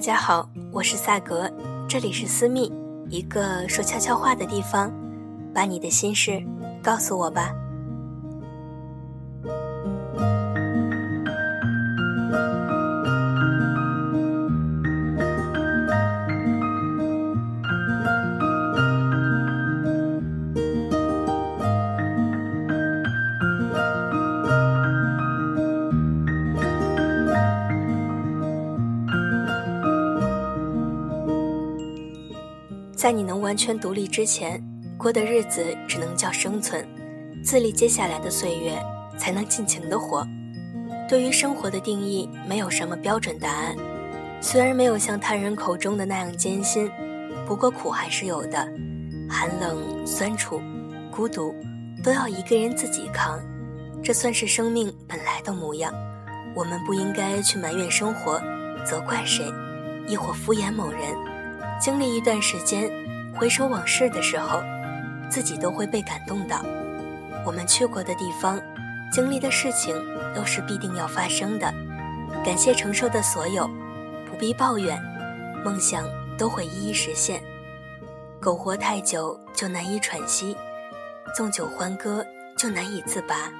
大家好，我是萨格，这里是私密，一个说悄悄话的地方，把你的心事告诉我吧。在你能完全独立之前，过的日子只能叫生存，自立接下来的岁月才能尽情的活。对于生活的定义，没有什么标准答案。虽然没有像他人口中的那样艰辛，不过苦还是有的。寒冷、酸楚、孤独，都要一个人自己扛。这算是生命本来的模样。我们不应该去埋怨生活，责怪谁，亦或敷衍某人。经历一段时间，回首往事的时候，自己都会被感动到。我们去过的地方，经历的事情，都是必定要发生的。感谢承受的所有，不必抱怨，梦想都会一一实现。苟活太久就难以喘息，纵酒欢歌就难以自拔。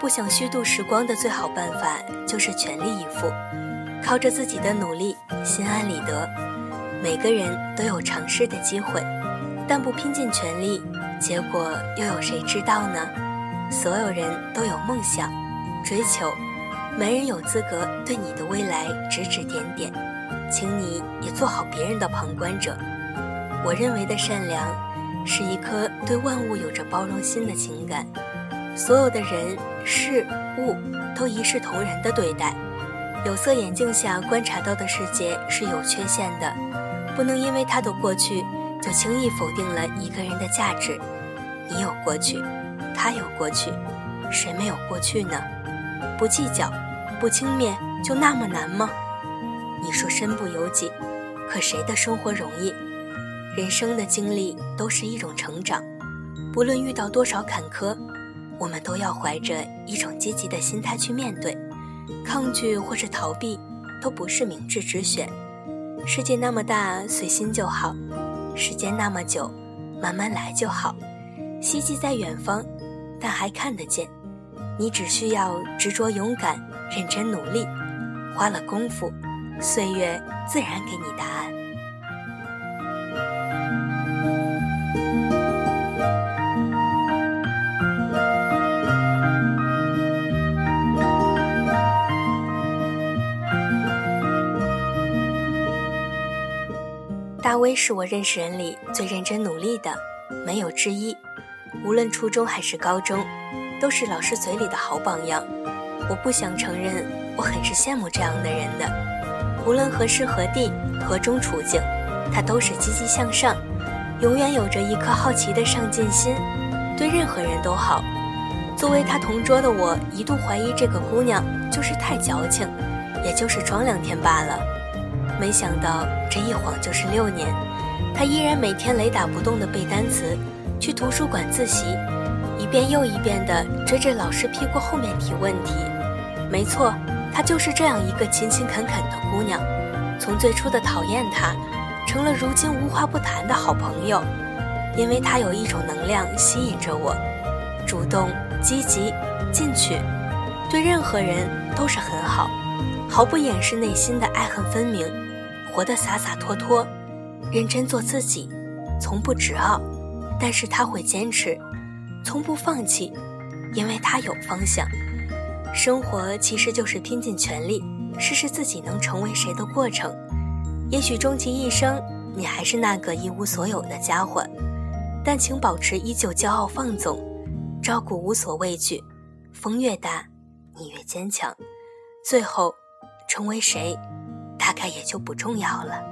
不想虚度时光的最好办法，就是全力以赴，靠着自己的努力，心安理得。每个人都有尝试的机会，但不拼尽全力，结果又有谁知道呢？所有人都有梦想、追求，没人有资格对你的未来指指点点，请你也做好别人的旁观者。我认为的善良，是一颗对万物有着包容心的情感，所有的人事物都一视同仁的对待。有色眼镜下观察到的世界是有缺陷的。不能因为他的过去，就轻易否定了一个人的价值。你有过去，他有过去，谁没有过去呢？不计较，不轻蔑，就那么难吗？你说身不由己，可谁的生活容易？人生的经历都是一种成长，不论遇到多少坎坷，我们都要怀着一种积极的心态去面对。抗拒或是逃避，都不是明智之选。世界那么大，随心就好；时间那么久，慢慢来就好。希冀在远方，但还看得见。你只需要执着、勇敢、认真努力，花了功夫，岁月自然给你答案。大威是我认识人里最认真努力的，没有之一。无论初中还是高中，都是老师嘴里的好榜样。我不想承认，我很是羡慕这样的人的。无论何时何地何种处境，他都是积极向上，永远有着一颗好奇的上进心，对任何人都好。作为他同桌的我，一度怀疑这个姑娘就是太矫情，也就是装两天罢了。没想到这一晃就是六年，他依然每天雷打不动地背单词，去图书馆自习，一遍又一遍地追着老师屁股后面提问题。没错，她就是这样一个勤勤恳恳的姑娘。从最初的讨厌她，成了如今无话不谈的好朋友。因为她有一种能量吸引着我，主动、积极、进取，对任何人都是很好，毫不掩饰内心的爱恨分明。活得洒洒脱脱，认真做自己，从不执拗，但是他会坚持，从不放弃，因为他有方向。生活其实就是拼尽全力，试试自己能成为谁的过程。也许终其一生，你还是那个一无所有的家伙，但请保持依旧骄傲放纵，照顾无所畏惧。风越大，你越坚强。最后，成为谁？大概也就不重要了。